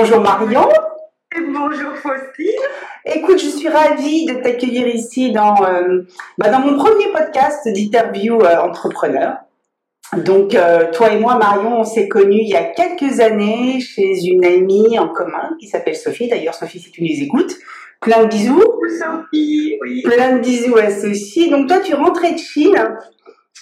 Bonjour Marion. bonjour Faustine. Écoute, je suis ravie de t'accueillir ici dans, euh, bah, dans mon premier podcast d'interview euh, entrepreneur. Donc, euh, toi et moi, Marion, on s'est connus il y a quelques années chez une amie en commun qui s'appelle Sophie. D'ailleurs, Sophie, si tu nous écoutes, plein de bisous. Sophie, oui. Plein de bisous à Sophie. Donc, toi, tu rentrais de Chine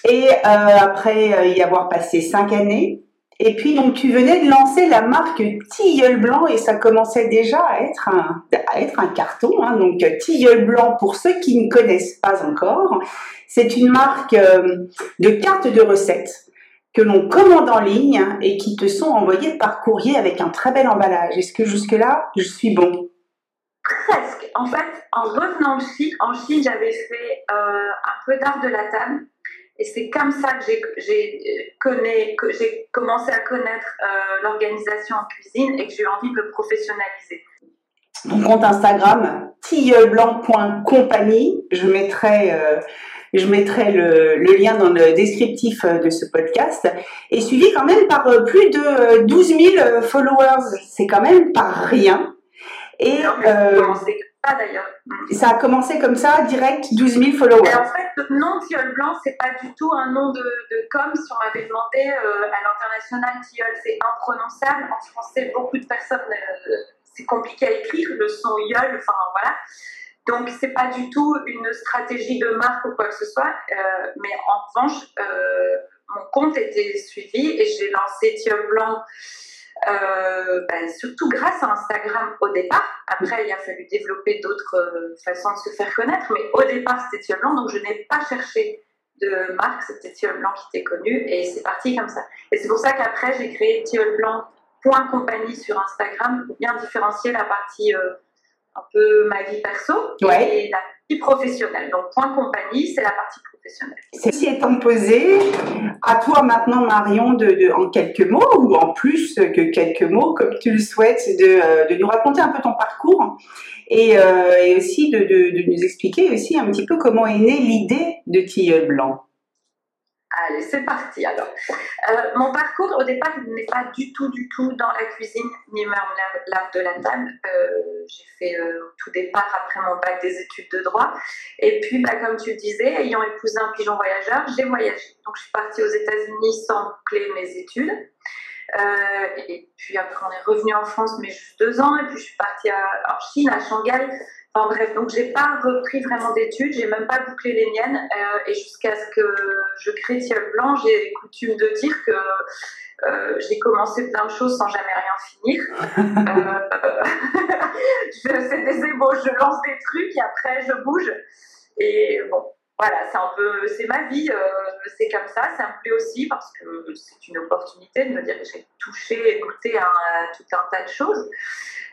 et après y avoir passé cinq années, et puis, donc, tu venais de lancer la marque Tilleul Blanc et ça commençait déjà à être un, à être un carton. Hein. Donc, Tilleul Blanc, pour ceux qui ne connaissent pas encore, c'est une marque euh, de cartes de recettes que l'on commande en ligne et qui te sont envoyées par courrier avec un très bel emballage. Est-ce que jusque-là, je suis bon? Presque. En fait, en revenant en Chine, en Chine j'avais fait euh, un peu d'art de la table et c'est comme ça que j'ai commencé à connaître euh, l'organisation en cuisine et que j'ai eu envie de me professionnaliser. Mon compte Instagram, tilleulblanc.compagnie, je mettrai, euh, je mettrai le, le, lien dans le descriptif euh, de ce podcast, est suivi quand même par plus de 12 000 followers. C'est quand même pas rien. Et d'ailleurs. Ça a commencé comme ça, direct, 12 000 followers. Et en fait, le nom Tilleul Blanc, c'est pas du tout un nom de, de com. Si on m'avait demandé euh, à l'international, Tilleul, c'est imprononçable. En français, beaucoup de personnes, euh, c'est compliqué à écrire, le son Yol, enfin voilà. Donc, c'est pas du tout une stratégie de marque ou quoi que ce soit. Euh, mais en revanche, mon compte était suivi et j'ai lancé Tilleul Blanc euh, ben, surtout grâce à Instagram au départ. Après, il a fallu développer d'autres euh, façons de se faire connaître, mais au départ, c'était Thieu Blanc, donc je n'ai pas cherché de marque, c'était Thieu Blanc qui était connu, et c'est parti comme ça. Et c'est pour ça qu'après, j'ai créé Thieu Blanc compagnie sur Instagram pour bien différencier la partie euh, un peu ma vie perso et la partie professionnelle. Donc, point compagnie, c'est la partie Ceci étant posé, à toi maintenant, Marion, de, en quelques mots ou en plus que quelques mots, comme tu le souhaites, de, euh, nous raconter un peu ton parcours et, euh, aussi de, nous expliquer aussi un petit peu comment est née l'idée de Tilleul Blanc. Allez, c'est parti alors. Euh, mon parcours au départ n'est pas du tout, du tout dans la cuisine ni même l'art de la table. Euh, j'ai fait euh, tout départ après mon bac des études de droit. Et puis, bah, comme tu disais, ayant épousé un pigeon voyageur, j'ai voyagé. Donc, je suis partie aux États-Unis sans clé mes études. Et puis après, on est revenu en France, mais juste deux ans. Et puis, je suis partie en Chine, à Shanghai Enfin bref, donc j'ai pas repris vraiment d'études, j'ai même pas bouclé les miennes. Euh, et jusqu'à ce que je crée Tiel Blanc, j'ai coutume de dire que euh, j'ai commencé plein de choses sans jamais rien finir. euh, je fais des ébauches, je lance des trucs et après je bouge. Et bon, voilà, c'est un peu, c'est ma vie, euh, c'est comme ça. Ça me plaît aussi parce que c'est une opportunité de me dire que j'ai touché et goûté à, tout un tas de choses.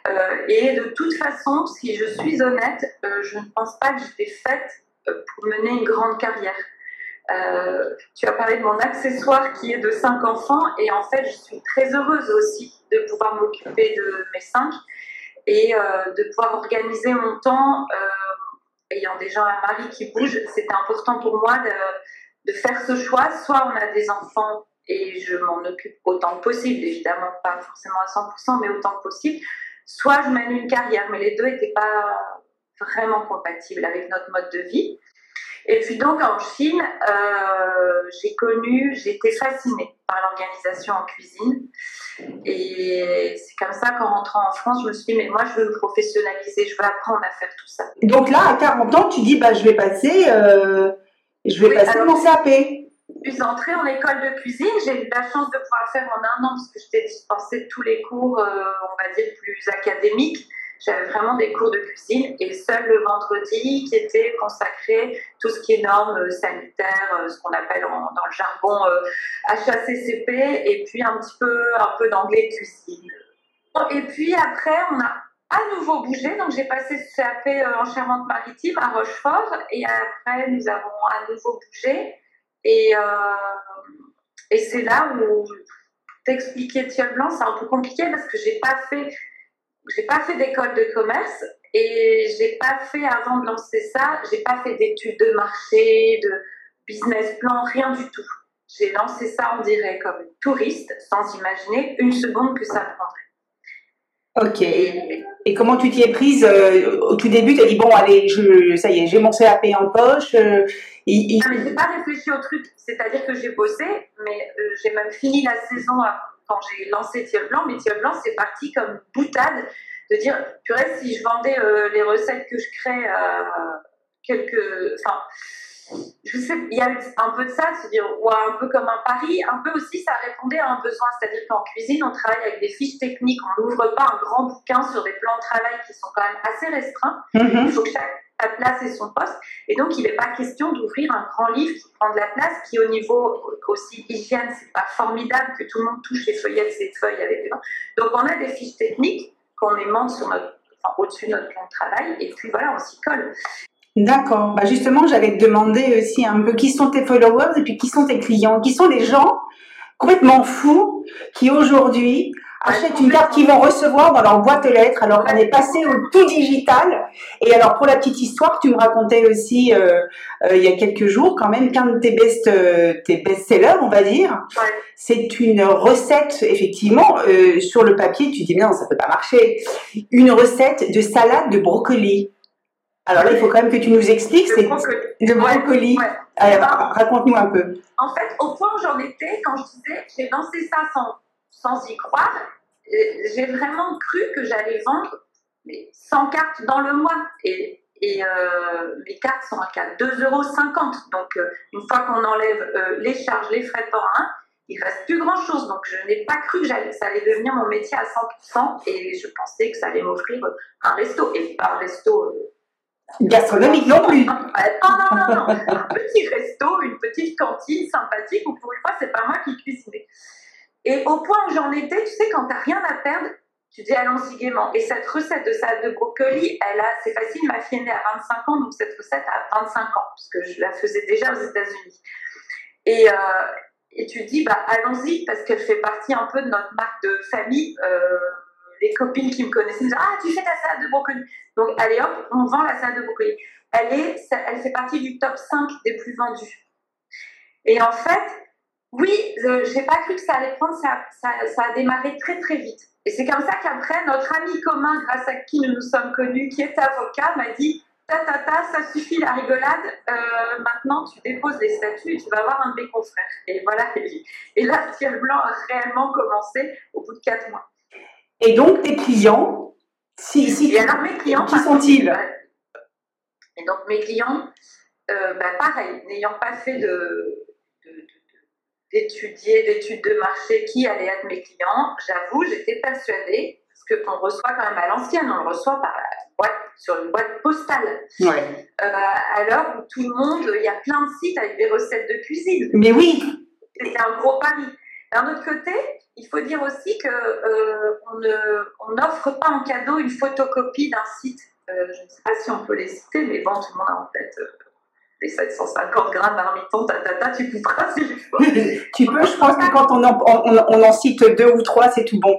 Euh, et de toute façon, si je suis honnête, euh, je ne pense pas que j'étais faite pour mener une grande carrière. tu as parlé de mon accessoire qui est de cinq enfants et en fait, je suis très heureuse aussi de pouvoir m'occuper de mes cinq et de pouvoir organiser mon temps ayant déjà un mari qui bouge, c'était important pour moi de, de, faire ce choix. Soit on a des enfants et je m'en occupe autant que possible, évidemment pas forcément à 100%, mais autant que possible. Soit je mène une carrière, mais les deux n'étaient pas vraiment compatibles avec notre mode de vie. Et puis donc en Chine, euh, j'ai connu, j'ai été fascinée par l'organisation en cuisine. Et c'est comme ça qu'en rentrant en France, je me suis dit, mais moi je veux me professionnaliser, je veux apprendre à faire tout ça. Donc là, à 40 ans, tu dis, bah, je vais passer, euh, je vais passer mon CAP. Je suis entrée en école de cuisine, j'ai eu la chance de pouvoir le faire en un an parce que j'étais dispensée de tous les cours, euh, on va dire, plus académiques. J'avais vraiment des cours de cuisine et seul le vendredi qui était consacré tout ce qui est normes euh, sanitaires, euh, ce qu'on appelle dans le jargon HACCP euh, et puis un petit peu, un peu d'anglais cuisine. Et puis après, on a à nouveau bougé. Donc, j'ai passé CAP en Charente-Maritime à Rochefort. Et après, nous avons à nouveau bougé. Et, et c'est là où t'expliquer Thiel Blanc, c'est un peu compliqué parce que j'ai pas fait j'ai pas fait d'école de commerce et j'ai pas fait avant de lancer ça, j'ai pas fait d'études de marché, de business plan, rien du tout. J'ai lancé ça, on dirait, comme touriste, sans imaginer une seconde que ça prendrait. Ok. Et, comment tu t'y es prise euh, au tout début Tu as dit bon allez, je, ça y est, j'ai mon CAP en poche. Euh, il, Non, mais j'ai pas réfléchi au truc. C'est-à-dire que j'ai bossé, mais euh, j'ai même fini la saison quand j'ai lancé Tilleul Blanc. Mais Tilleul Blanc, c'est parti comme boutade de dire, restes si je vendais les recettes que je crée, quelques, enfin je sais, il y a un peu de ça, se dire, ouais, un peu comme un pari, un peu aussi, ça répondait à un besoin, c'est-à-dire qu'en cuisine, on travaille avec des fiches techniques, on n'ouvre pas un grand bouquin sur des plans de travail qui sont quand même assez restreints. Mm-hmm. Il faut que chaque place ait son poste. Et donc, il n'est pas question d'ouvrir un grand livre qui prend de la place, qui au niveau aussi hygiène, c'est pas formidable que tout le monde touche les feuillettes, ces feuilles avec des mains. Donc, on a des fiches techniques qu'on aimante sur au-dessus de notre plan de travail, et puis voilà, on s'y colle. D'accord. Bah justement, j'allais te demander aussi un peu qui sont tes followers et puis qui sont tes clients, qui sont les gens complètement fous qui aujourd'hui achètent une carte qu'ils vont recevoir dans leur boîte aux lettres alors qu'on est passé au tout digital. Et alors pour la petite histoire, tu me racontais aussi euh, euh, il y a quelques jours quand même qu'un de tes best euh, tes best-sellers, on va dire, c'est une recette effectivement sur le papier. Tu dis non, ça peut pas marcher. Une recette de salade de brocoli. Alors là, il faut quand même que tu nous expliques. C'est le brocoli. Raconte-nous un peu. En fait, au point où j'en étais, quand je disais, j'ai lancé ça sans, sans y croire, euh, j'ai vraiment cru que j'allais vendre 100 cartes dans le mois. Et, et euh, mes cartes sont à 2,50 euros. Donc, euh, une fois qu'on enlève les charges, les frais de port, hein, il reste plus grand chose. Donc, je n'ai pas cru que ça allait devenir mon métier à 100%. Et je pensais que ça allait m'offrir un resto. Et pas un resto Gastronomique non plus. Non, non, non, non. Un petit resto, une petite cantine sympathique où pour une fois, c'est pas moi qui cuisinais. Et au point où j'en étais, tu sais, quand t'as rien à perdre, tu dis allons-y gaiement. Et cette recette de salade de brocoli, elle a, c'est facile, ma fille est née à 25 ans, donc cette recette a 25 ans, parce que je la faisais déjà aux États-Unis. Et, euh, et tu dis, bah allons-y, parce qu'elle fait partie un peu de notre marque de famille. Euh, les copines qui me connaissaient me disaient Ah, tu fais ta salade de brocoli. Donc, allez hop, on vend la salade de brocoli. Elle, est, elle fait partie du top 5 des plus vendus. Et en fait, oui, je j'ai pas cru que ça allait prendre, ça, ça, ça, a démarré très très vite. Et c'est comme ça qu'après, notre ami commun, grâce à qui nous nous sommes connus, qui est avocat, m'a dit Ta ta ta, ça suffit la rigolade, euh, maintenant tu déposes les statuts et tu vas avoir un de mes confrères. Et voilà, et là, Ciel Blanc a réellement commencé au bout de 4 mois. Et donc, tes clients, si, si et alors, mes clients, qui sont-ils Et donc, mes clients, euh, bah, pareil, n'ayant pas fait de, d'étudier, d'études de marché qui allaient être mes clients, j'avoue, j'étais persuadée, parce qu'on reçoit quand même à l'ancienne, on le reçoit par boîte, sur une boîte postale. Ouais. Euh, l'heure où tout le monde, il y a plein de sites avec des recettes de cuisine. Mais oui C'était un gros pari. D'un autre côté, il faut dire aussi qu'on euh, on n'offre pas en cadeau une photocopie d'un site. Euh, je ne sais pas si on peut les citer, mais bon, tout le monde a en euh, les 750 grammes marmiton, tatata, tu couperas si peux. tu peux, je pense que quand on en, on, en cite deux ou trois, c'est tout bon.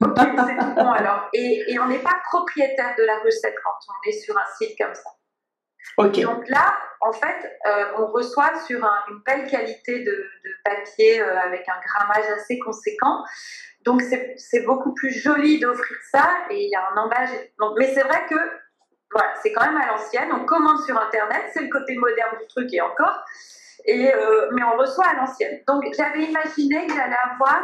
c'est tout bon alors. Et, et on n'est pas propriétaire de la recette quand on est sur un site comme ça. Donc là, en fait, euh, on reçoit sur une belle qualité de, papier euh, avec un grammage assez conséquent. Donc c'est beaucoup plus joli d'offrir ça et il y a un emballage. Donc, mais c'est vrai que voilà, c'est quand même à l'ancienne. On commande sur Internet, c'est le côté moderne du truc et encore. Et, euh, mais on reçoit à l'ancienne. Donc j'avais imaginé que j'allais avoir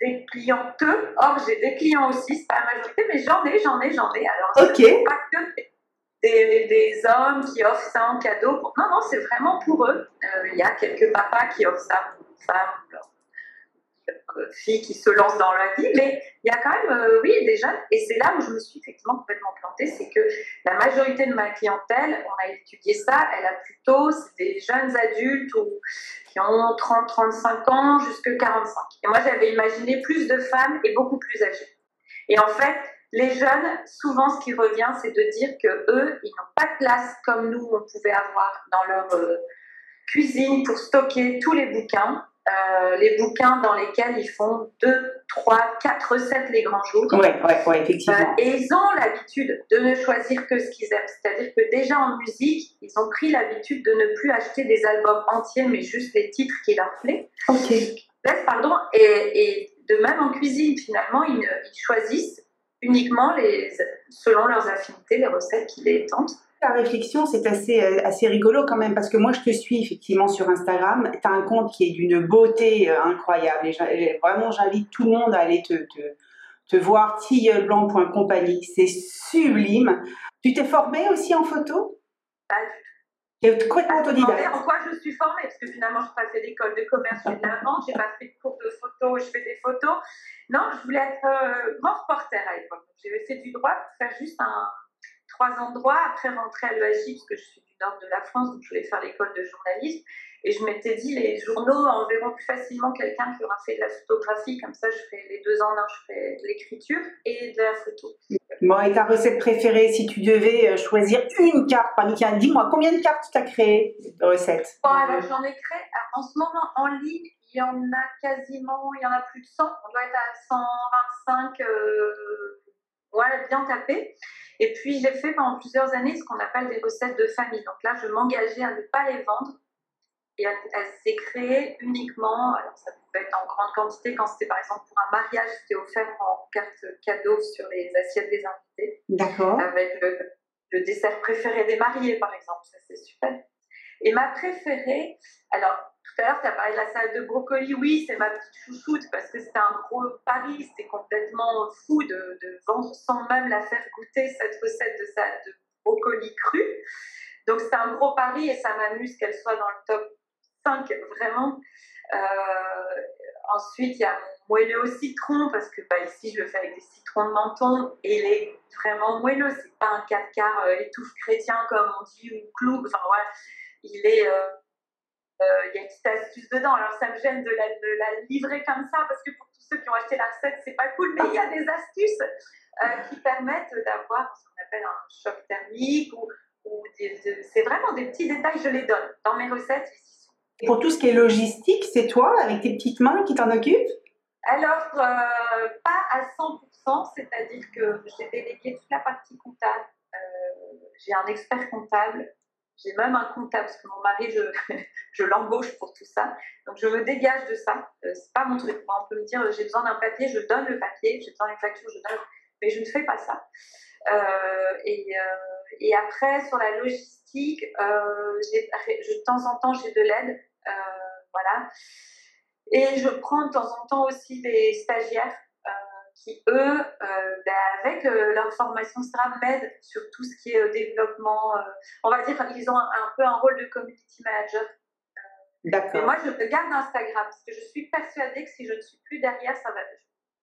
des clienteux. Or, j'ai des clients aussi, c'est pas la majorité, mais j'en ai, j'en ai, j'en ai. Alors, ok. Pas que des, hommes qui offrent ça en cadeau. Non, non, c'est vraiment pour eux. Euh, il y a quelques papas qui offrent ça pour une femme, euh, filles qui se lancent dans la vie, mais il y a quand même, euh, oui, des jeunes. Et c'est là où je me suis effectivement complètement plantée, c'est que la majorité de ma clientèle, on a étudié ça, elle a plutôt des jeunes adultes qui ont 30, 35 ans jusqu'à 45. Et moi, j'avais imaginé plus de femmes et beaucoup plus âgées. Et en fait, les jeunes, souvent, ce qui revient, c'est de dire que eux, ils n'ont pas de place comme nous, on pouvait avoir dans leur euh, cuisine pour stocker tous les bouquins. Euh, les bouquins dans lesquels ils font deux, trois, quatre recettes les grands jours. Oui, ouais, ouais, effectivement. Euh, et ils ont l'habitude de ne choisir que ce qu'ils aiment. C'est-à-dire que déjà en musique, ils ont pris l'habitude de ne plus acheter des albums entiers, mais juste les titres qui leur plaisent. Ok. Pardon. Et, et de même en cuisine, finalement, ils, ils choisissent uniquement les, selon leurs affinités les recettes qui les tentent. La réflexion, c'est assez, euh, assez rigolo quand même, parce que moi, je te suis effectivement sur Instagram. Tu as un compte qui est d'une beauté euh, incroyable. Et vraiment, j'invite tout le monde à aller te, te, te voir, tilleblanc.compagnie. C'est sublime. Tu t'es formée aussi en photo? Pas du tout. Tu complètement autodidacte. En quoi je suis formée? Parce que finalement, je n'ai pas fait d'école de commerce, fais de la vente, je n'ai pas fait de cours de photo, je fais des photos. Non, je voulais être euh, grand reporter à l'époque. J'avais fait du droit pour faire juste un, trois droit, après rentrer à l'EAJ, parce que je suis du nord de la France, donc je voulais faire l'école de journalisme. Et je m'étais dit, les journaux enverront plus facilement quelqu'un qui aura fait de la photographie, comme ça je fais les deux ans, je fais de l'écriture et de la photo. Bon, et ta recette préférée, si tu devais euh, choisir une carte parmi dis-moi, combien de cartes tu as créées de recettes? Bon, alors j'en ai créé, en ce moment en ligne, il y en a quasiment, il y en a plus de 100, on doit être à 125, euh, ouais, bien tapé. Et puis, j'ai fait pendant plusieurs années ce qu'on appelle des recettes de famille. Donc là, je m'engageais à ne pas les vendre et elle, s'est créée uniquement, alors ça pouvait être en grande quantité quand c'était par exemple pour un mariage, c'était offert en carte cadeau sur les assiettes des invités. D'accord. Avec le, le, dessert préféré des mariés par exemple, ça c'est super. Et ma préférée, alors tu as parlé de la salade de brocoli. Oui, c'est ma petite chouchoute parce que c'était un gros pari. C'était complètement fou de, de, vendre sans même la faire goûter cette recette de salade de brocoli cru. Donc, c'est un gros pari et ça m'amuse qu'elle soit dans le top 5, vraiment. Euh, ensuite, il y a mon moelleux au citron parce que bah, ici, je le fais avec des citrons de menton et il est vraiment moelleux. C'est pas un 4 quarts euh, étouffe chrétien comme on dit ou clou. Enfin, voilà, il est. Euh, il euh, y a une petite astuce dedans. Alors, ça me gêne de la, de la, livrer comme ça parce que pour tous ceux qui ont acheté la recette, c'est pas cool. Mais il y a des astuces euh, qui permettent d'avoir ce qu'on appelle un choc thermique ou, ou c'est vraiment des petits détails. Je les donne dans mes recettes. Et pour tout ce qui est logistique, c'est toi avec tes petites mains qui t'en occupes? Alors, euh, pas à 100%, c'est-à-dire que j'ai délégué toute la partie comptable. j'ai un expert comptable j'ai même un comptable, parce que mon mari, je, je l'embauche pour tout ça. Donc, je me dégage de ça. Euh, c'est pas mon truc. Moi, on peut me dire, j'ai besoin d'un papier, je donne le papier. J'ai besoin d'une facture, je donne. Mais je ne fais pas ça. Euh, et, euh, et, après, sur la logistique, je, de temps en temps, j'ai de l'aide. voilà. Et je prends de temps en temps aussi des stagiaires qui, eux, euh, ben, avec euh, leur formation SRAM, m'aident sur tout ce qui est euh, développement. on va dire qu'ils ont un, peu un rôle de community manager. D'accord. moi, je garde Instagram parce que je suis persuadée que si je ne suis plus derrière, ça va,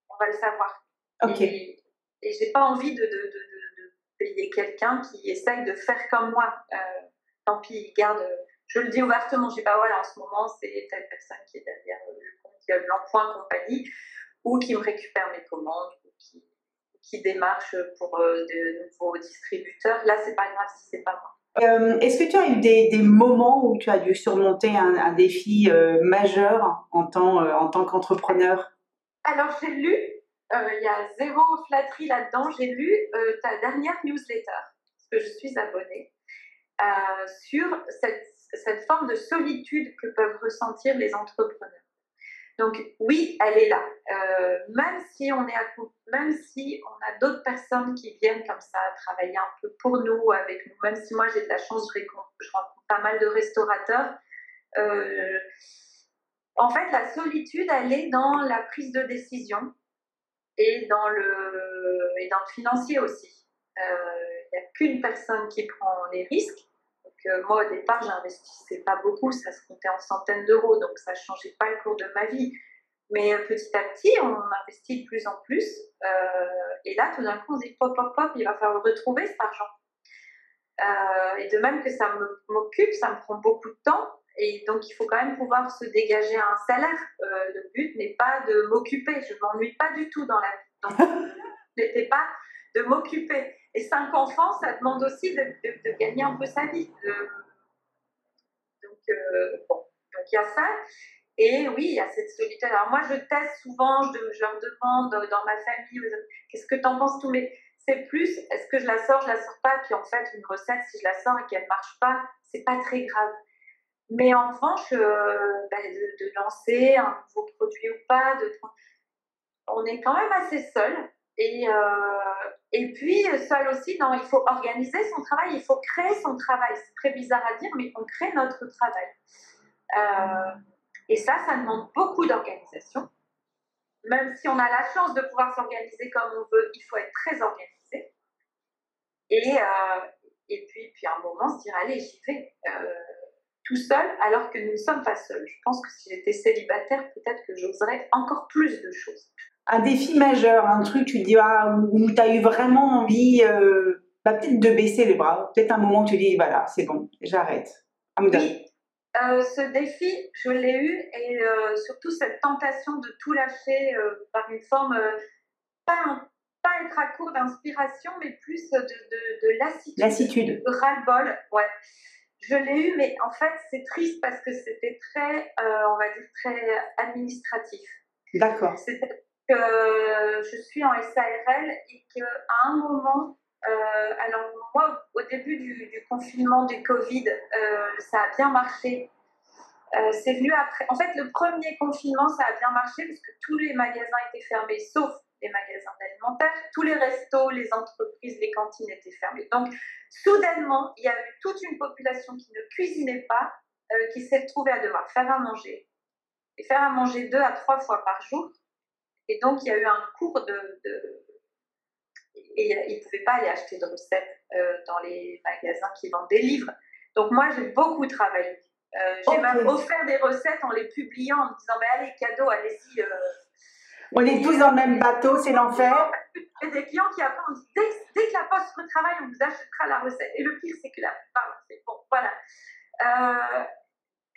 on va le savoir. Ok. Et, et j'ai pas envie de, de, de, de payer quelqu'un qui essaye de faire comme moi. tant pis, garde. Je le dis ouvertement, je dis pas voilà, en ce moment, c'est telle personne qui est derrière le compte, qui a l'emploi compagnie ou qui me récupère mes commandes, ou qui, qui démarche pour euh, de nouveaux distributeurs. Là, c'est pas grave si c'est pas moi. Euh, est-ce que tu as eu des, des, moments où tu as dû surmonter un, un défi euh, majeur en tant, en tant qu'entrepreneur? Alors, j'ai lu, il y a zéro flatterie là-dedans, j'ai lu ta dernière newsletter, parce que je suis abonnée, sur cette, cette forme de solitude que peuvent ressentir les entrepreneurs. Donc oui, elle est là. Euh, même si on est même si on a d'autres personnes qui viennent comme ça travailler un peu pour nous, avec nous, même si moi j'ai de la chance, je, rencontre pas mal de restaurateurs. Euh, en fait, la solitude, elle est dans la prise de décision et dans le, et dans le financier aussi. Il euh, n'y a qu'une personne qui prend les risques moi, au départ, j'investissais pas beaucoup, ça se comptait en centaines d'euros, donc ça ne changeait pas le cours de ma vie. Mais euh, petit à petit, on investit de plus en plus. Euh, et là, tout d'un coup, on se dit pop, pop, pop, il va falloir retrouver cet argent. Euh, et de même que ça m'occupe, ça me prend beaucoup de temps. Et donc, il faut quand même pouvoir se dégager un salaire. le but n'est pas de m'occuper. Je ne m'ennuie pas du tout dans la vie. Donc, n'était pas de m'occuper. Et cinq enfants, ça demande aussi de, gagner un peu sa vie. Donc, euh, bon, donc il y a ça. Et oui, il y a cette solitude. Alors moi, je teste souvent, je, je demande dans ma famille, qu'est-ce que tu en penses tout Mais c'est plus, est-ce que je la sors, je la sors pas? Puis en fait, une recette, si je la sors et qu'elle marche pas, c'est pas très grave. Mais en revanche, euh, bah, de, lancer un nouveau produit ou pas, de on est quand même assez seul. Et, euh, et puis, seul aussi, non, il faut organiser son travail, il faut créer son travail. C'est très bizarre à dire, mais on crée notre travail. Euh, et ça, ça demande beaucoup d'organisation. Même si on a la chance de pouvoir s'organiser comme on veut, il faut être très organisé. Et, euh, et puis, puis à un moment, se dire, allez, j'y vais tout seul, alors que nous ne sommes pas seuls. Je pense que si j'étais célibataire, peut-être que j'oserais encore plus de choses un défi majeur, un truc, tu dis, ah, où tu as eu vraiment envie, euh, bah, peut-être de baisser les bras, peut-être un moment où tu dis, voilà, c'est bon, j'arrête. Oui, euh, ce défi, je l'ai eu, et euh, surtout cette tentation de tout lâcher par une forme, pas, pas être à court d'inspiration, mais plus de, de, lassitude. Lassitude. De ras-le-bol, ouais. Je l'ai eu, mais en fait, c'est triste parce que c'était très, on va dire, très administratif. D'accord. C'était que je suis en SARL et qu'à un moment, euh, alors moi, au début du, confinement du Covid, euh, ça a bien marché. Euh, c'est venu après. En fait, le premier confinement, ça a bien marché parce que tous les magasins étaient fermés, sauf les magasins alimentaires. Tous les restos, les entreprises, les cantines étaient fermées. Donc, soudainement, il y a eu toute une population qui ne cuisinait pas, qui s'est retrouvée à devoir faire à manger et faire à manger deux à trois fois par jour. Et donc, il y a eu un cours de. Et ils ne pouvaient pas aller acheter de recettes euh, dans les magasins qui vendent des livres. Donc, moi, j'ai beaucoup travaillé. Euh, j'ai même offert des recettes en les publiant, en me disant Mais allez, cadeau, allez-y. Euh. on est tous dans le même bateau, c'est l'enfer. a des clients qui dit dès, dès, que la poste retravaille, on vous achètera la recette. Et le pire, c'est que la plupart, c'est bon, voilà.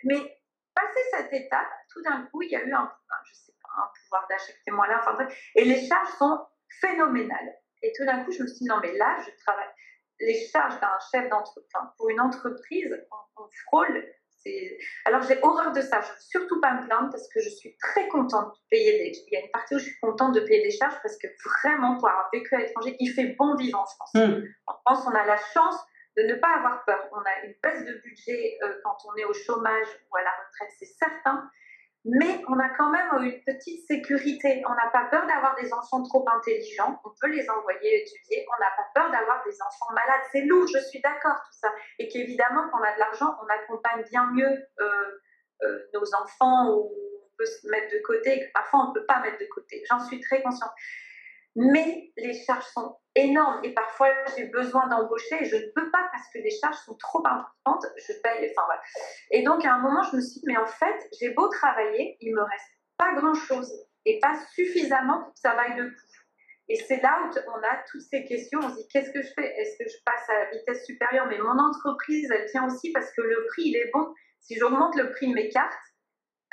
mais passé cette étape, tout d'un coup, il y a eu un, je sais un pouvoir d'achat qui là. Enfin, et les charges sont phénoménales. Et tout d'un coup, je me suis dit, non, mais là, je travaille. Les charges d'un chef d'entreprise, pour une entreprise, on, frôle. Alors, j'ai horreur de ça. Je ne veux surtout pas me plaindre parce que je suis très contente de payer des. Il y a une partie où je suis contente de payer des charges parce que vraiment, pour avoir vécu à l'étranger, il fait bon vivre en France. Hmm. En France, on a la chance de ne pas avoir peur. On a une baisse de budget euh, quand on est au chômage ou à la retraite, c'est certain mais on a quand même une petite sécurité. On n'a pas peur d'avoir des enfants trop intelligents, on peut les envoyer étudier. On n'a pas peur d'avoir des enfants malades. C'est lourd, je suis d'accord, tout ça. Et qu'évidemment, quand on a de l'argent, on accompagne bien mieux euh, euh, nos enfants ou on peut se mettre de côté, parfois on ne peut pas mettre de côté. J'en suis très consciente. Mais les charges sont énormes et parfois j'ai besoin d'embaucher et je ne peux pas parce que les charges sont trop importantes. Je paye, enfin voilà. Et donc à un moment, je me suis dit, mais en fait, j'ai beau travailler, il me reste pas grand chose et pas suffisamment pour que ça vaille le coup. Et c'est là où on a toutes ces questions. On se dit qu'est-ce que je fais? Est-ce que je passe à la vitesse supérieure? Mais mon entreprise, elle tient aussi parce que le prix, il est bon. Si j'augmente le prix de mes cartes,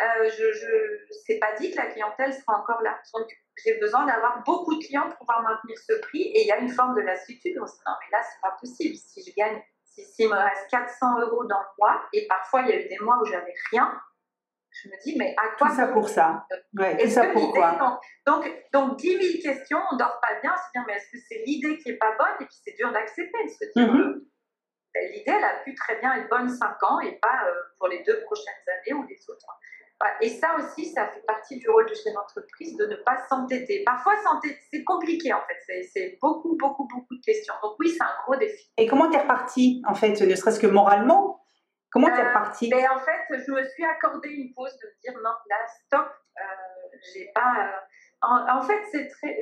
euh, je, je c'est pas dit que la clientèle sera encore là. J'ai besoin d'avoir beaucoup de clients pour pouvoir maintenir ce prix. Et il y a une forme de lassitude. On se dit, non, mais là, c'est pas possible. Si je gagne, si, s'il me reste 400 euros dans le mois, et parfois, il y a eu des mois où j'avais rien, je me dis, mais à quoi Tout ça pour ça. Ouais, tout ça pourquoi donc, donc, 10 000 questions, on dort pas bien, se dire, mais est-ce que c'est l'idée qui est pas bonne? Et puis, c'est dur d'accepter, de se dire, mm-hmm. euh, ben, l'idée, elle a pu très bien être bonne 5 ans et pas euh, pour les deux prochaines années ou les autres. Et ça aussi, ça fait partie du rôle de chef d'entreprise de ne pas s'entêter. Parfois, s'entêter, c'est compliqué en fait. C'est beaucoup, beaucoup, beaucoup de questions. Donc oui, c'est un gros défi. Et comment t'es reparti en fait, ne serait-ce que moralement? Comment t'es euh, reparti? ben, En fait, je me suis accordé une pause de me dire non, là, stop. Euh, j'ai pas. Euh, en, fait, c'est très.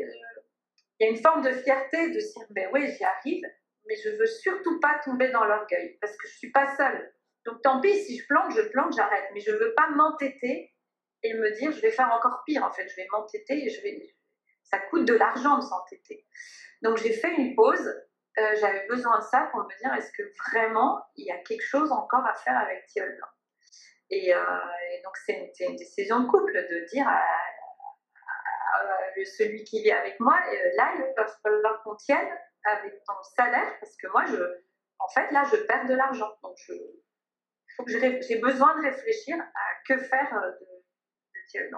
Il y a une forme de fierté de dire ben oui, j'y arrive, mais je veux surtout pas tomber dans l'orgueil parce que je suis pas seule. Donc tant pis, si je plante, je plante, j'arrête. Mais je ne veux pas m'entêter et me dire, je vais faire encore pire. En fait, je vais m'entêter et je vais... ça coûte de l'argent de s'entêter. Donc j'ai fait une pause. Euh, j'avais besoin de ça pour me dire, est-ce que vraiment il y a quelque chose encore à faire avec et, euh, et, donc c'est une, décision de couple de dire à, celui qui vit avec moi, euh, là il va falloir qu'on tienne avec ton salaire parce que moi je, en fait là je perds de l'argent. Donc je, j'ai besoin de réfléchir à que faire euh, de, de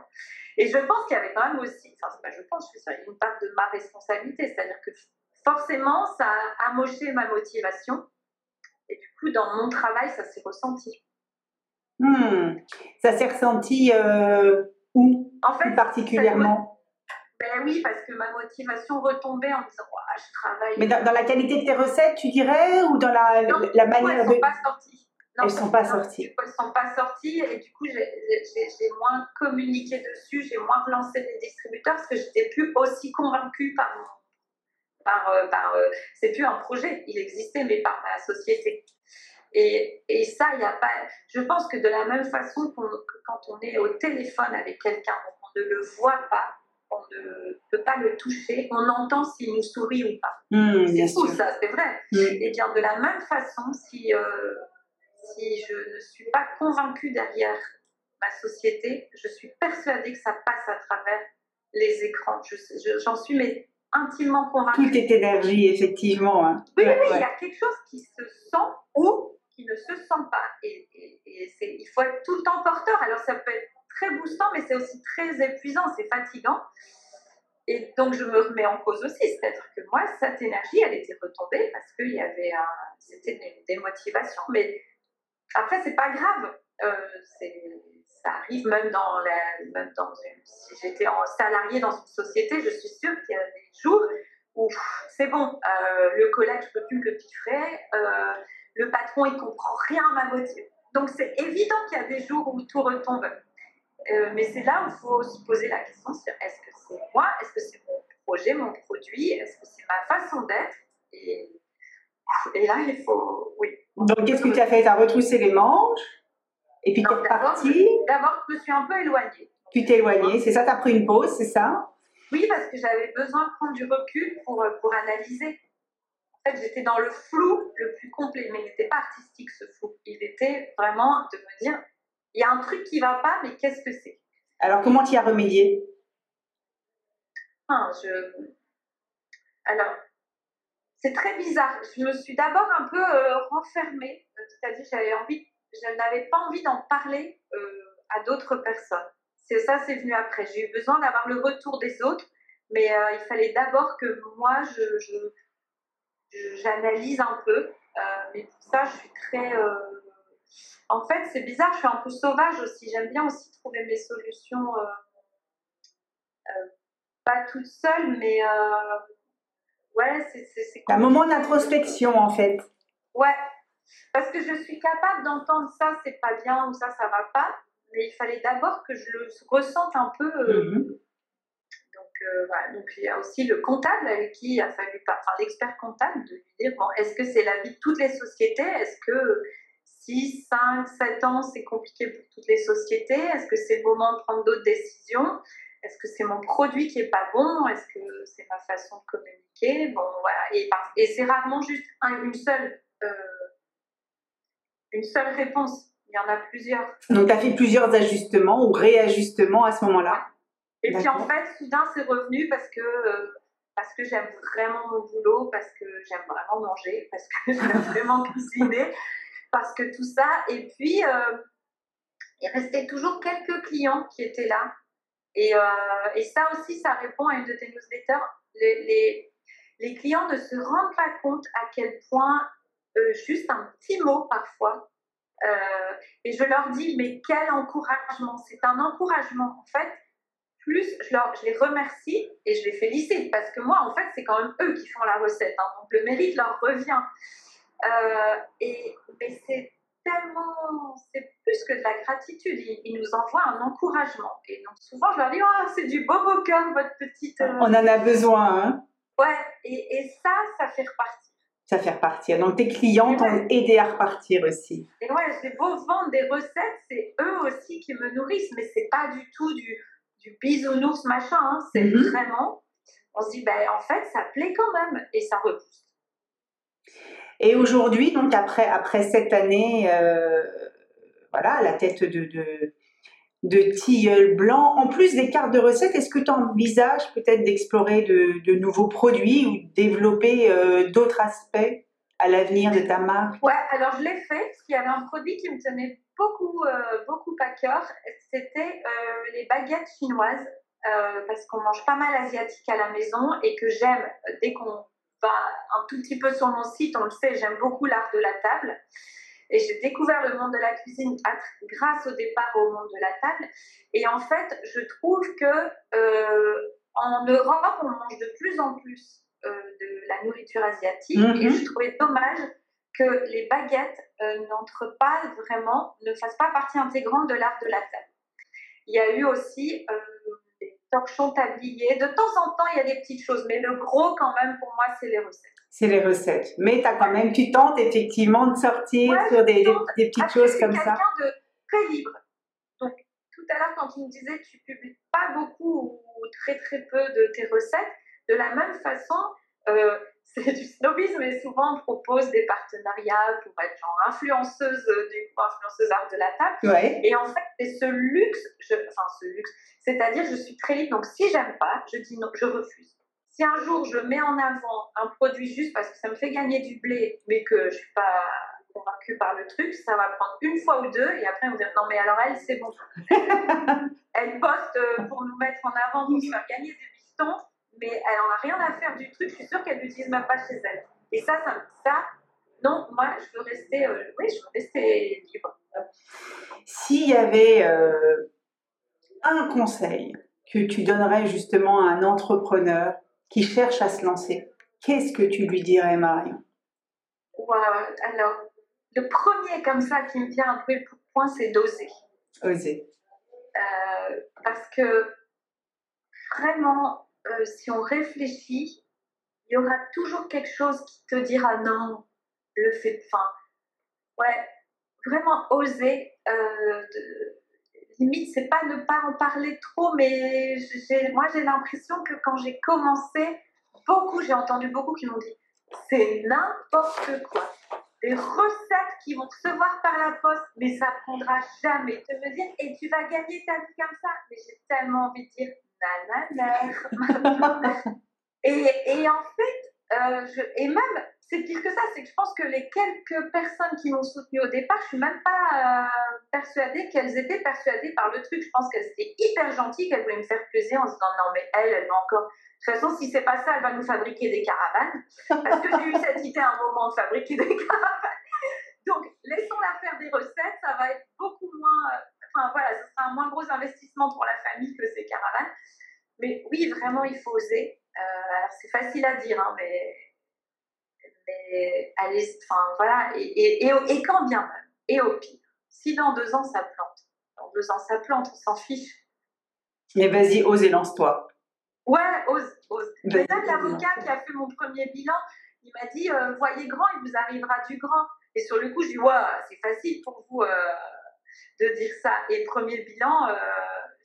Et je pense qu'il y avait quand même aussi, enfin, pas je pense, je suis sûre, une part de ma responsabilité, c'est-à-dire que forcément, ça a amoché ma motivation. Et du coup, dans mon travail, ça s'est ressenti. Hmm. Ça s'est ressenti euh, où? En fait, particulièrement? Ben oui, parce que ma motivation retombait en me disant, je travaille. Mais dans, la qualité de tes recettes, tu dirais, ou dans la, la manière elles de. Sont pas sorties. Elles ne sont pas sorties. Elles sont pas sorties et du coup, j'ai moins communiqué dessus, j'ai moins lancé des distributeurs parce que j'étais plus aussi convaincue par par, euh, par euh, c'est plus un projet, il existait, mais par ma société. Et, et ça, il n'y a pas. Je pense que de la même façon que quand on est au téléphone avec quelqu'un, on ne le voit pas, on ne peut pas le toucher, on entend s'il nous sourit ou pas. Mmh, c'est fou ça, c'est vrai. Mmh. Et bien de la même façon, si, euh, si je ne suis pas convaincue derrière ma société, je suis persuadée que ça passe à travers les écrans. J'en suis mais intimement convaincue. Tout est énergie, effectivement. Hein. Oui, oui, il y a quelque chose qui se sent ou qui ne se sent pas. Et, il faut être tout le temps porteur. Alors ça peut être très boostant, mais c'est aussi très épuisant, c'est fatigant. Et donc je me remets en cause aussi, c'est-à-dire que moi, cette énergie, elle était retombée parce qu'il y avait un, c'était une démotivation. Mais après, c'est pas grave. Euh, ça arrive même dans même dans une, si j'étais en salarié dans une société, je suis sûre qu'il y a des jours où c'est bon, euh, le collègue, je plus me le piffrer, euh, le patron, il comprend rien à ma motivation. Donc c'est évident qu'il y a des jours où tout retombe. Mais c'est là où il faut se poser la question est-ce que c'est moi, est-ce que c'est mon projet, mon produit, est-ce que c'est ma façon d'être? Et, là, il faut. Oui. Donc, qu'est-ce que tu as fait? Tu as retroussé les manches et puis tu es reparti? D'abord, je me suis un peu éloignée. Tu t'es éloignée, c'est ça? Tu as pris une pause, c'est ça? Oui, parce que j'avais besoin de prendre du recul pour, pour analyser. En fait, j'étais dans le flou le plus complet, mais il n'était pas artistique ce flou. Il était vraiment de me dire il y a un truc qui va pas, mais qu'est-ce que c'est? Alors, comment tu y as remédié? Ah, je... Alors, c'est très bizarre. Je me suis d'abord un peu euh, renfermée, c'est-à-dire j'avais envie, je n'avais pas envie d'en parler euh, à d'autres personnes. C'est ça, c'est venu après. J'ai eu besoin d'avoir le retour des autres, mais euh, il fallait d'abord que moi, j'analyse un peu. mais pour ça, je suis très en fait, c'est bizarre, je suis un peu sauvage aussi. J'aime bien aussi trouver mes solutions, euh, euh, pas toute seule, mais euh, ouais, c'est. Un moment d'introspection, en fait. Ouais, parce que je suis capable d'entendre ça, c'est pas bien ou ça, ça va pas, mais il fallait d'abord que je le ressente un peu. Mm-hmm. Donc, voilà. donc, il y a aussi le comptable avec qui il a fallu, enfin l'expert comptable, de lui dire bon, est-ce que c'est la vie de toutes les sociétés? Est-ce que 6, 5, 7 ans, c'est compliqué pour toutes les sociétés? Est-ce que c'est le moment de prendre d'autres décisions? Est-ce que c'est mon produit qui est pas bon? Est-ce que c'est ma façon de communiquer? Bon, voilà. Et, et c'est rarement juste une seule, euh, une seule réponse. Il y en a plusieurs. Donc, tu as fait plusieurs ajustements ou réajustements à ce moment-là? Et puis, en fait, soudain, c'est revenu parce que. Euh, parce que j'aime vraiment mon boulot, parce que j'aime vraiment manger, parce que j'aime vraiment cuisiner, parce que tout ça. Et puis, euh, il restait toujours quelques clients qui étaient là. Et, euh, et, ça aussi, ça répond à une de tes newsletters. Les, clients ne se rendent pas compte à quel point euh, juste un petit mot parfois. et je leur dis, mais quel encouragement C'est un encouragement. En fait, plus je, les remercie et je les félicite parce que moi, en fait, c'est quand même eux qui font la recette. Hein, donc le mérite leur revient. Euh, et, mais c'est tellement, c'est plus que de la gratitude. Ils, nous envoient un encouragement. Et donc souvent, je leur dis, oh, c'est du beau beau cœur, votre petite. Euh, On en a besoin, hein Ouais, et, et, ça, ça fait repartir. Ça fait repartir. Donc tes clients t'ont aidé à repartir aussi. Et ouais, j'ai beau vendre des recettes, c'est eux aussi qui me nourrissent, mais c'est pas du tout du, du bisounours machin. Hein. C'est mm-hmm. vraiment, on se dit, ben, en fait, ça plaît quand même et ça repousse. Et aujourd'hui, donc après, après cette année, euh, voilà, la tête de, de, de Tilleul Blanc, en plus des cartes de recettes, est-ce que tu envisages peut-être d'explorer de, de, nouveaux produits ou développer euh, d'autres aspects à l'avenir de ta marque? Ouais, alors je l'ai fait parce qu'il y avait un produit qui me tenait beaucoup, euh, beaucoup à cœur. C'était les baguettes chinoises parce qu'on mange pas mal asiatique à la maison et que j'aime dès qu'on un tout petit peu sur mon site, on le sait, j'aime beaucoup l'art de la table. Et j'ai découvert le monde de la cuisine grâce au départ au monde de la table. Et en fait, je trouve que euh, en Europe, on mange de plus en plus euh, de la nourriture asiatique et Mhm. je trouvais dommage que les baguettes euh, n'entrent pas vraiment, ne fassent pas partie intégrante de l'art de la table. Il y a eu aussi torchons tabliers. De temps en temps, il y a des petites choses, mais le gros, quand même, pour moi, c'est les recettes. C'est les recettes. Mais t'as quand même, tu tentes effectivement de sortir Ouais, sur des, des- petites choses je comme ça. quelqu'un de très libre. Donc, tout à l'heure, quand tu me disais que tu publies pas beaucoup ou très très peu de tes recettes, de la même façon, euh, c'est du snobisme, mais souvent on propose des partenariats pour être genre influenceuse euh, du coup, influenceuse art de la table. Ouais. Et en fait, c'est ce luxe, je, enfin ce luxe, c'est-à-dire je suis très libre, donc si j'aime pas, je dis non, je refuse. Si un jour je mets en avant un produit juste parce que ça me fait gagner du blé, mais que je suis pas convaincue par le truc, ça va prendre une fois ou deux, et après on va dire non mais alors elle c'est bon. elle poste euh, pour nous mettre en avant, pour se faire gagner des pistons, mais elle en a rien à faire du truc, je suis sûre qu'elle l'utilise même pas chez elle. Et ça, ça, ça non, moi je veux rester, euh, oui, je veux rester libre. S'il y avait euh, un conseil que tu donnerais justement à un entrepreneur qui cherche à se lancer, qu'est-ce que tu lui dirais, Marion? Waouh, alors, le premier comme ça qui me vient un peu le point, c'est d'oser. Oser. Euh, parce que vraiment, euh, si on réfléchit, il y aura toujours quelque chose qui te dira non, le fait de fin. Ouais, vraiment oser. euh, de- limite, c'est pas ne pas en parler trop, mais moi j'ai l'impression que quand j'ai commencé, beaucoup, j'ai entendu beaucoup qui m'ont dit c'est n'importe quoi. Des recettes qui vont recevoir par la poste, mais ça prendra jamais. De me dire, et tu vas gagner ta vie comme ça. Mais j'ai tellement envie de dire, nanana. et, et en fait, euh, et même, c'est pire que ça, c'est que je pense que les quelques personnes qui m'ont soutenue au départ, je suis même pas euh, persuadée qu'elles étaient persuadées par le truc. Je pense qu'elles étaient hyper gentilles, qu'elles voulaient me faire plaisir en se disant, non, mais elle, elle va encore. De toute façon, si c'est pas ça, elle va nous fabriquer des caravanes. Parce que j'ai eu cette idée à un moment de fabriquer des caravanes. Donc, laissons-la faire des recettes, ça va être beaucoup moins. Voilà, ce sera un moins gros investissement pour la famille que ces caravanes. Mais oui, vraiment, il faut oser. Euh, alors, c'est facile à dire, hein, mais. Mais allez, enfin, voilà. Et, et, et, quand bien même, et au pire, si dans deux ans ça plante, dans deux ans ça plante, on s'en fiche. Mais vas-y, ose et lance-toi. Ouais, ose, ose. Même l'avocat qui a fait mon premier bilan, il m'a dit euh, voyez grand, il vous arrivera du grand. Et sur le coup, je dis ouais, c'est facile pour vous euh, de dire ça. Et premier bilan, euh,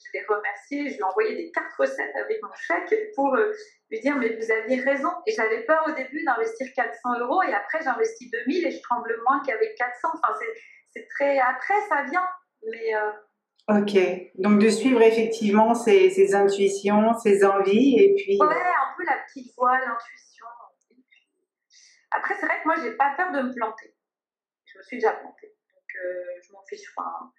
je l'ai remercié, je lui ai envoyé des cartes recettes avec mon chèque pour euh, lui dire mais vous aviez raison. Et j'avais peur au début d'investir 400 euros et après j'ai investi 2000 et je tremble moins qu'avec 400. Enfin, c'est- c'est très. Après, ça vient. Mais euh, Ok. Donc de suivre effectivement ses, ses intuitions, ses envies, et puis. Ouais, un peu la petite voix, l'intuition. Après, c'est vrai que moi, j'ai pas peur de me planter. Je me suis déjà plantée. Je m'en fiche. Enfin,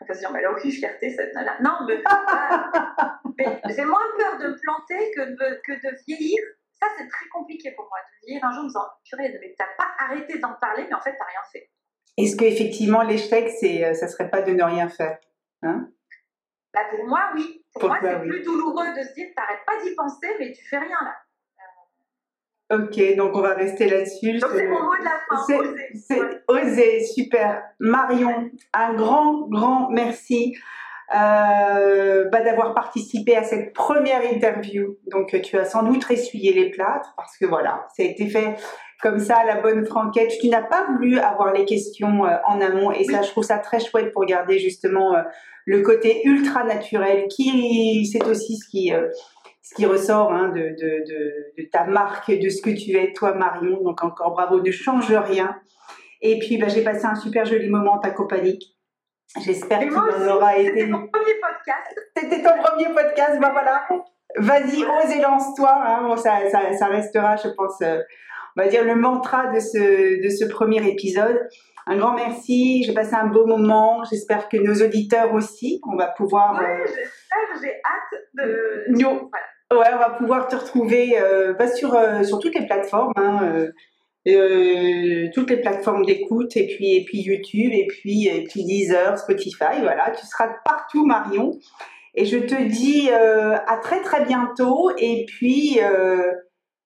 on va se dire, mais elle a aucune fierté, cette nana. Non, mais, mais j'ai moins peur de me planter que de, que de vieillir. Ça, c'est très compliqué pour moi, de vieillir un jour en me disant, purée, mais t'as pas arrêté d'en parler, mais en fait, t'as rien fait. Est-ce qu'effectivement l'échec, c'est, euh, ça serait pas de ne rien faire hein? Bah, pour moi, oui. Pour, moi, c'est oui. plus douloureux de se dire, t'arrêtes pas d'y penser, mais tu fais rien là. Ok, donc on va rester là-dessus. Donc, c'est mon mot de la fin. C'est- oser. Super. Marion, un grand, grand merci euh, bah, d'avoir participé à cette première interview. Donc, tu as sans doute essuyé les plâtres parce que voilà, ça a été fait comme ça à la bonne franquette. Tu n'as pas voulu avoir les questions euh, en amont et ça, je trouve ça très chouette pour garder justement euh, le côté ultra naturel qui, c'est aussi ce qui, ce qui ressort hein, de, de, de, de ta marque, de ce que tu es, toi, Marion. Donc, encore bravo, ne change rien. Et puis, bah, j'ai passé un super joli moment en ta compagnie. J'espère en aussi, aura C'était été. mon premier podcast. C'était ton premier podcast, bah voilà. Vas-y, ose et lance-toi. Hein. Bon, ça, ça, ça restera, je pense, euh, on va dire le mantra de ce, de ce premier épisode. Un grand merci, j'ai passé un beau moment. J'espère que nos auditeurs aussi, on va pouvoir. Ouais, euh, j'espère, j'ai hâte de. Nous. Voilà. Ouais, on va pouvoir te retrouver euh, bah, sur, euh, sur toutes les plateformes, hein, euh, toutes les plateformes d'écoute, et puis, et puis YouTube, et puis, et puis Deezer, Spotify, voilà, tu seras partout Marion. Et je te dis à très très bientôt et puis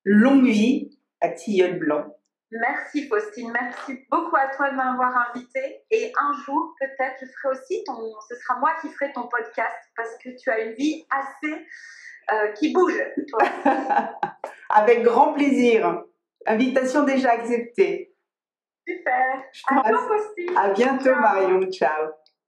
longue vie à Tilleul Blanc. Merci Faustine, merci beaucoup à toi de m'avoir invité. Et un jour, peut-être, je ferai aussi ton, ce sera moi qui ferai ton podcast parce que tu as une vie assez euh, qui bouge. Avec grand plaisir. Invitation déjà acceptée. Super. À bientôt, Marion. Ciao.